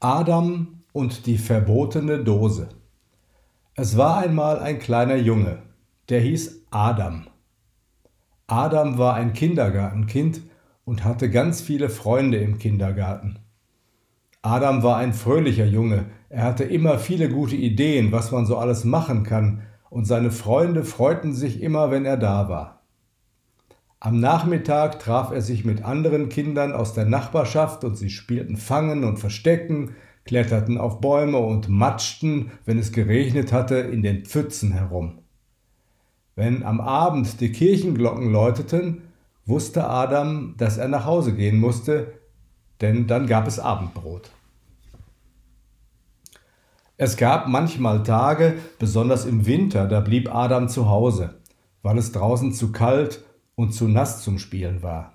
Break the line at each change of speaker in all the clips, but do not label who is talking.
Adam und die verbotene Dose. Es war einmal ein kleiner Junge, der hieß Adam. Adam war ein Kindergartenkind und hatte ganz viele Freunde im Kindergarten. Adam war ein fröhlicher Junge, er hatte immer viele gute Ideen, was man so alles machen kann, und seine Freunde freuten sich immer, wenn er da war. Am Nachmittag traf er sich mit anderen Kindern aus der Nachbarschaft und sie spielten Fangen und Verstecken, kletterten auf Bäume und matschten, wenn es geregnet hatte, in den Pfützen herum. Wenn am Abend die Kirchenglocken läuteten, wusste Adam, dass er nach Hause gehen musste, denn dann gab es Abendbrot. Es gab manchmal Tage, besonders im Winter, da blieb Adam zu Hause, weil es draußen zu kalt und zu nass zum Spielen war.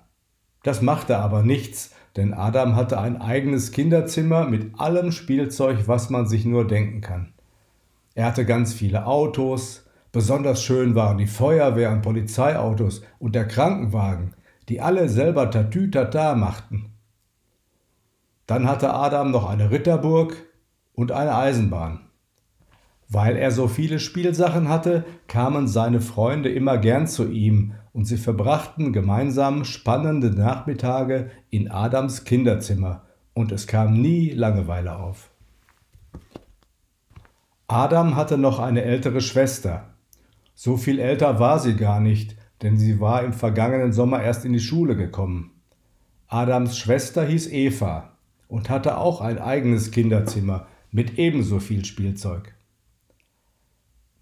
Das machte aber nichts, denn Adam hatte ein eigenes Kinderzimmer mit allem Spielzeug, was man sich nur denken kann. Er hatte ganz viele Autos, besonders schön waren die Feuerwehr- und Polizeiautos und der Krankenwagen, die alle selber Tatütata machten. Dann hatte Adam noch eine Ritterburg und eine Eisenbahn. Weil er so viele Spielsachen hatte, kamen seine Freunde immer gern zu ihm und sie verbrachten gemeinsam spannende Nachmittage in Adams Kinderzimmer und es kam nie Langeweile auf. Adam hatte noch eine ältere Schwester. So viel älter war sie gar nicht, denn sie war im vergangenen Sommer erst in die Schule gekommen. Adams Schwester hieß Eva und hatte auch ein eigenes Kinderzimmer mit ebenso viel Spielzeug.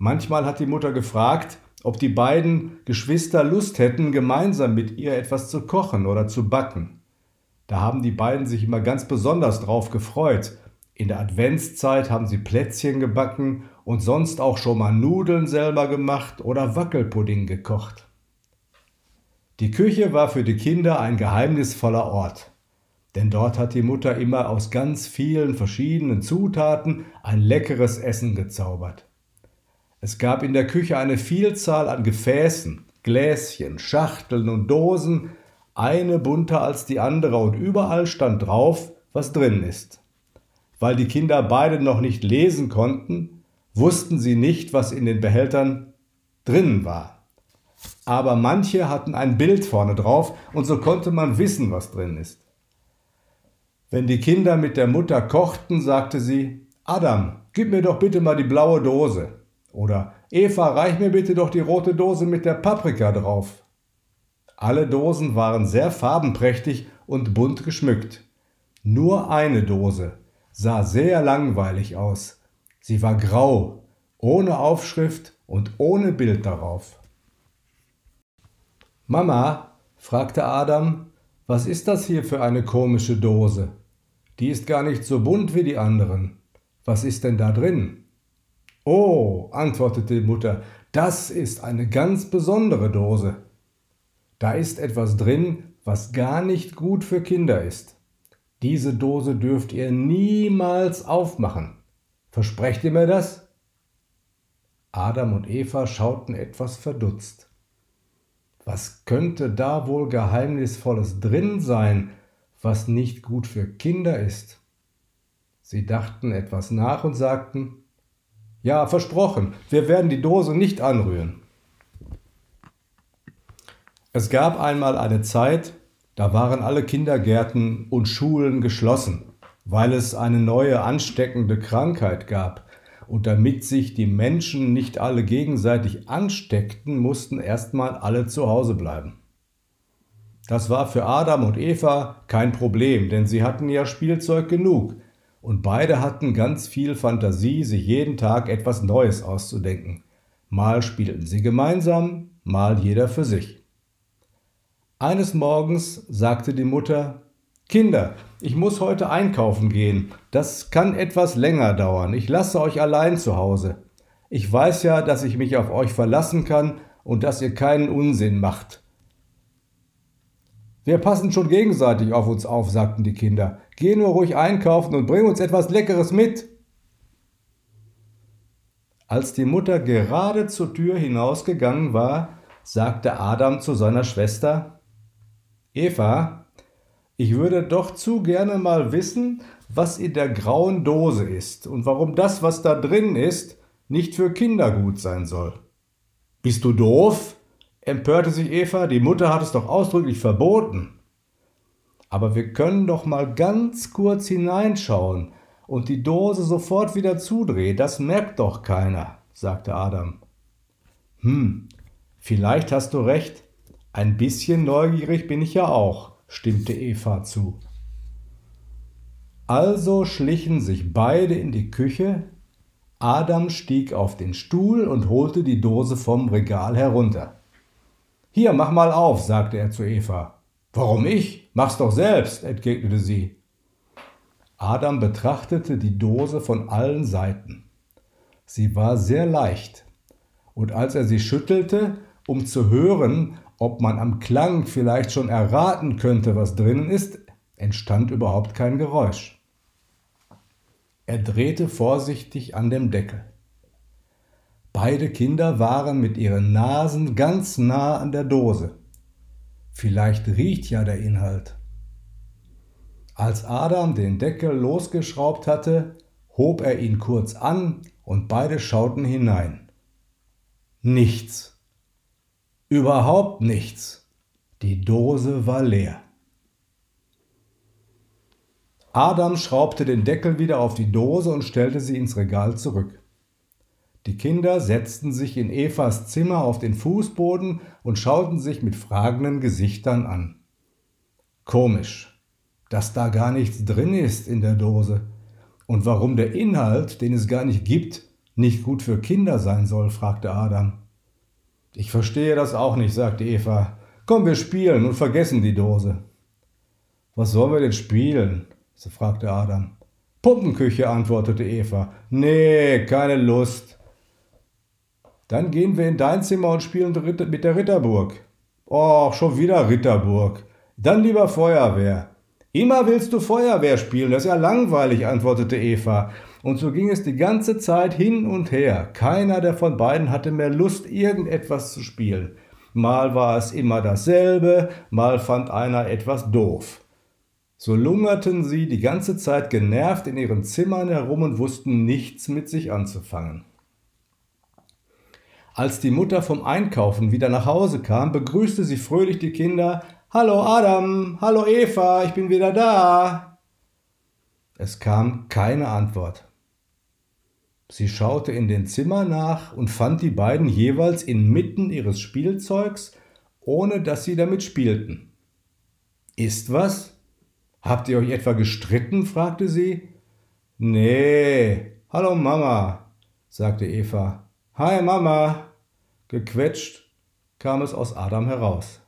Manchmal hat die Mutter gefragt, ob die beiden Geschwister Lust hätten, gemeinsam mit ihr etwas zu kochen oder zu backen. Da haben die beiden sich immer ganz besonders drauf gefreut. In der Adventszeit haben sie Plätzchen gebacken und sonst auch schon mal Nudeln selber gemacht oder Wackelpudding gekocht. Die Küche war für die Kinder ein geheimnisvoller Ort, denn dort hat die Mutter immer aus ganz vielen verschiedenen Zutaten ein leckeres Essen gezaubert. Es gab in der Küche eine Vielzahl an Gefäßen, Gläschen, Schachteln und Dosen, eine bunter als die andere, und überall stand drauf, was drin ist. Weil die Kinder beide noch nicht lesen konnten, wussten sie nicht, was in den Behältern drin war. Aber manche hatten ein Bild vorne drauf, und so konnte man wissen, was drin ist. Wenn die Kinder mit der Mutter kochten, sagte sie, Adam, gib mir doch bitte mal die blaue Dose. Oder Eva, reich mir bitte doch die rote Dose mit der Paprika drauf. Alle Dosen waren sehr farbenprächtig und bunt geschmückt. Nur eine Dose sah sehr langweilig aus. Sie war grau, ohne Aufschrift und ohne Bild darauf. Mama, fragte Adam, was ist das hier für eine komische Dose? Die ist gar nicht so bunt wie die anderen. Was ist denn da drin? Oh, antwortete die Mutter, das ist eine ganz besondere Dose. Da ist etwas drin, was gar nicht gut für Kinder ist. Diese Dose dürft ihr niemals aufmachen. Versprecht ihr mir das? Adam und Eva schauten etwas verdutzt. Was könnte da wohl Geheimnisvolles drin sein, was nicht gut für Kinder ist? Sie dachten etwas nach und sagten, ja, versprochen, wir werden die Dose nicht anrühren. Es gab einmal eine Zeit, da waren alle Kindergärten und Schulen geschlossen, weil es eine neue ansteckende Krankheit gab. Und damit sich die Menschen nicht alle gegenseitig ansteckten, mussten erstmal alle zu Hause bleiben. Das war für Adam und Eva kein Problem, denn sie hatten ja Spielzeug genug, und beide hatten ganz viel Fantasie, sich jeden Tag etwas Neues auszudenken. Mal spielten sie gemeinsam, mal jeder für sich. Eines Morgens sagte die Mutter Kinder, ich muss heute einkaufen gehen. Das kann etwas länger dauern. Ich lasse euch allein zu Hause. Ich weiß ja, dass ich mich auf euch verlassen kann und dass ihr keinen Unsinn macht. Wir passen schon gegenseitig auf uns auf, sagten die Kinder. Geh nur ruhig einkaufen und bring uns etwas Leckeres mit. Als die Mutter gerade zur Tür hinausgegangen war, sagte Adam zu seiner Schwester Eva, ich würde doch zu gerne mal wissen, was in der grauen Dose ist und warum das, was da drin ist, nicht für Kinder gut sein soll. Bist du doof? Empörte sich Eva, die Mutter hat es doch ausdrücklich verboten. Aber wir können doch mal ganz kurz hineinschauen und die Dose sofort wieder zudrehen, das merkt doch keiner, sagte Adam. Hm, vielleicht hast du recht, ein bisschen neugierig bin ich ja auch, stimmte Eva zu. Also schlichen sich beide in die Küche, Adam stieg auf den Stuhl und holte die Dose vom Regal herunter. Hier, mach mal auf, sagte er zu Eva. Warum ich? Mach's doch selbst, entgegnete sie. Adam betrachtete die Dose von allen Seiten. Sie war sehr leicht, und als er sie schüttelte, um zu hören, ob man am Klang vielleicht schon erraten könnte, was drinnen ist, entstand überhaupt kein Geräusch. Er drehte vorsichtig an dem Deckel. Beide Kinder waren mit ihren Nasen ganz nah an der Dose. Vielleicht riecht ja der Inhalt. Als Adam den Deckel losgeschraubt hatte, hob er ihn kurz an und beide schauten hinein. Nichts. Überhaupt nichts. Die Dose war leer. Adam schraubte den Deckel wieder auf die Dose und stellte sie ins Regal zurück. Die Kinder setzten sich in Evas Zimmer auf den Fußboden und schauten sich mit fragenden Gesichtern an. Komisch, dass da gar nichts drin ist in der Dose. Und warum der Inhalt, den es gar nicht gibt, nicht gut für Kinder sein soll, fragte Adam. Ich verstehe das auch nicht, sagte Eva. Komm, wir spielen und vergessen die Dose. Was sollen wir denn spielen? so fragte Adam. Puppenküche, antwortete Eva. Nee, keine Lust. Dann gehen wir in dein Zimmer und spielen mit der Ritterburg. Och, schon wieder Ritterburg. Dann lieber Feuerwehr. Immer willst du Feuerwehr spielen, das ist ja langweilig, antwortete Eva. Und so ging es die ganze Zeit hin und her. Keiner der von beiden hatte mehr Lust, irgendetwas zu spielen. Mal war es immer dasselbe, mal fand einer etwas doof. So lungerten sie die ganze Zeit genervt in ihren Zimmern herum und wussten nichts mit sich anzufangen. Als die Mutter vom Einkaufen wieder nach Hause kam, begrüßte sie fröhlich die Kinder. Hallo Adam, hallo Eva, ich bin wieder da. Es kam keine Antwort. Sie schaute in den Zimmer nach und fand die beiden jeweils inmitten ihres Spielzeugs, ohne dass sie damit spielten. Ist was? Habt ihr euch etwa gestritten? fragte sie. Nee. Hallo Mama, sagte Eva. Hi Mama! Gequetscht kam es aus Adam heraus.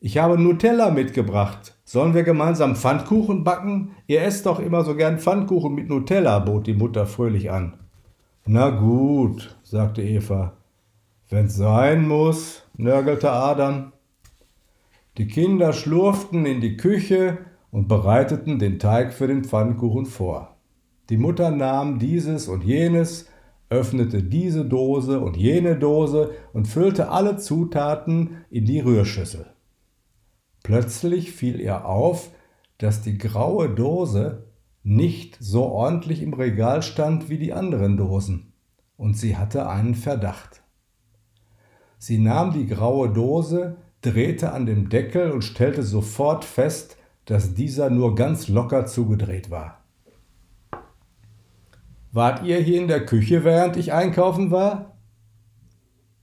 Ich habe Nutella mitgebracht. Sollen wir gemeinsam Pfannkuchen backen? Ihr esst doch immer so gern Pfannkuchen mit Nutella, bot die Mutter fröhlich an. Na gut, sagte Eva. Wenn's sein muss, nörgelte Adam. Die Kinder schlurften in die Küche und bereiteten den Teig für den Pfannkuchen vor. Die Mutter nahm dieses und jenes, öffnete diese Dose und jene Dose und füllte alle Zutaten in die Rührschüssel. Plötzlich fiel ihr auf, dass die graue Dose nicht so ordentlich im Regal stand wie die anderen Dosen, und sie hatte einen Verdacht. Sie nahm die graue Dose, drehte an dem Deckel und stellte sofort fest, dass dieser nur ganz locker zugedreht war. Wart ihr hier in der Küche, während ich einkaufen war?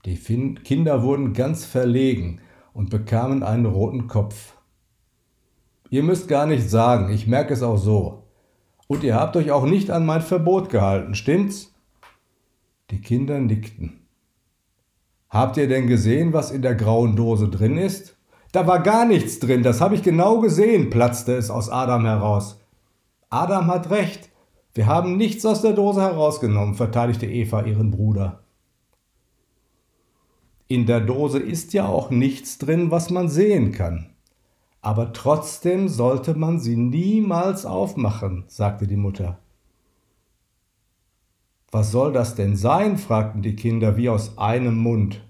Die Kinder wurden ganz verlegen und bekamen einen roten Kopf. Ihr müsst gar nichts sagen, ich merke es auch so. Und ihr habt euch auch nicht an mein Verbot gehalten, stimmt's? Die Kinder nickten. Habt ihr denn gesehen, was in der grauen Dose drin ist? Da war gar nichts drin, das habe ich genau gesehen, platzte es aus Adam heraus. Adam hat recht, wir haben nichts aus der Dose herausgenommen, verteidigte Eva ihren Bruder. In der Dose ist ja auch nichts drin, was man sehen kann. Aber trotzdem sollte man sie niemals aufmachen, sagte die Mutter. Was soll das denn sein? fragten die Kinder wie aus einem Mund.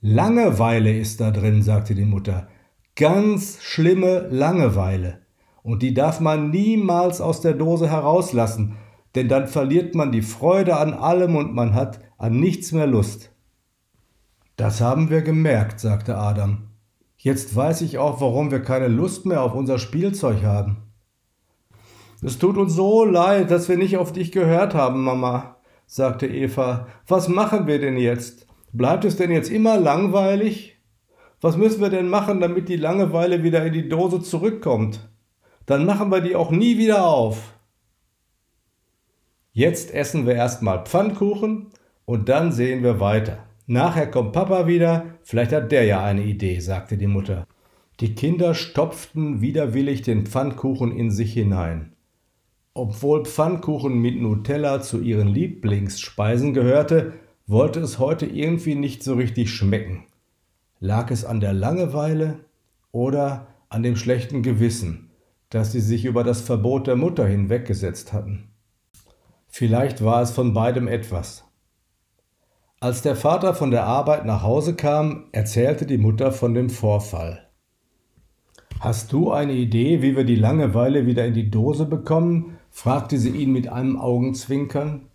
Langeweile ist da drin, sagte die Mutter. Ganz schlimme Langeweile. Und die darf man niemals aus der Dose herauslassen, denn dann verliert man die Freude an allem und man hat an nichts mehr Lust. Das haben wir gemerkt, sagte Adam. Jetzt weiß ich auch, warum wir keine Lust mehr auf unser Spielzeug haben. Es tut uns so leid, dass wir nicht auf dich gehört haben, Mama, sagte Eva. Was machen wir denn jetzt? Bleibt es denn jetzt immer langweilig? Was müssen wir denn machen, damit die Langeweile wieder in die Dose zurückkommt? Dann machen wir die auch nie wieder auf. Jetzt essen wir erstmal Pfannkuchen und dann sehen wir weiter. Nachher kommt Papa wieder, vielleicht hat der ja eine Idee, sagte die Mutter. Die Kinder stopften widerwillig den Pfannkuchen in sich hinein. Obwohl Pfannkuchen mit Nutella zu ihren Lieblingsspeisen gehörte, wollte es heute irgendwie nicht so richtig schmecken. Lag es an der Langeweile oder an dem schlechten Gewissen, dass sie sich über das Verbot der Mutter hinweggesetzt hatten? Vielleicht war es von beidem etwas. Als der Vater von der Arbeit nach Hause kam, erzählte die Mutter von dem Vorfall. Hast du eine Idee, wie wir die Langeweile wieder in die Dose bekommen? fragte sie ihn mit einem Augenzwinkern.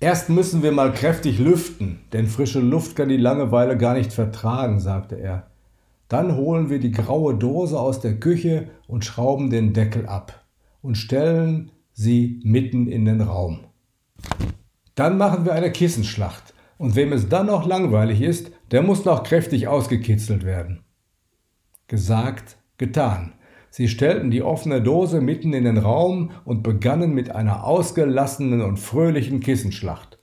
Erst müssen wir mal kräftig lüften, denn frische Luft kann die Langeweile gar nicht vertragen, sagte er. Dann holen wir die graue Dose aus der Küche und schrauben den Deckel ab und stellen sie mitten in den Raum. Dann machen wir eine Kissenschlacht. Und wem es dann noch langweilig ist, der muss noch kräftig ausgekitzelt werden. Gesagt, getan. Sie stellten die offene Dose mitten in den Raum und begannen mit einer ausgelassenen und fröhlichen Kissenschlacht.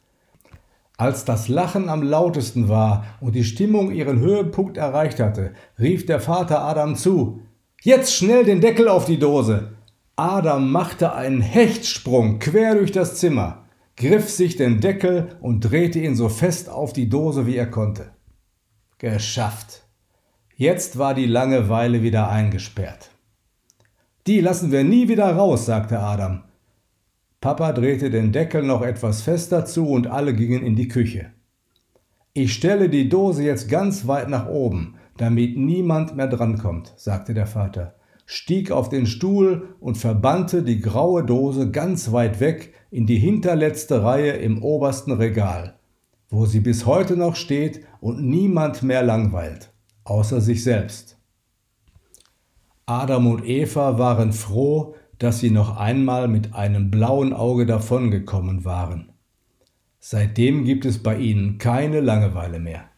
Als das Lachen am lautesten war und die Stimmung ihren Höhepunkt erreicht hatte, rief der Vater Adam zu Jetzt schnell den Deckel auf die Dose. Adam machte einen Hechtsprung quer durch das Zimmer griff sich den Deckel und drehte ihn so fest auf die Dose, wie er konnte. Geschafft. Jetzt war die Langeweile wieder eingesperrt. Die lassen wir nie wieder raus, sagte Adam. Papa drehte den Deckel noch etwas fester zu und alle gingen in die Küche. Ich stelle die Dose jetzt ganz weit nach oben, damit niemand mehr drankommt, sagte der Vater, stieg auf den Stuhl und verbannte die graue Dose ganz weit weg in die hinterletzte Reihe im obersten Regal, wo sie bis heute noch steht und niemand mehr langweilt, außer sich selbst. Adam und Eva waren froh, dass sie noch einmal mit einem blauen Auge davongekommen waren. Seitdem gibt es bei ihnen keine Langeweile mehr.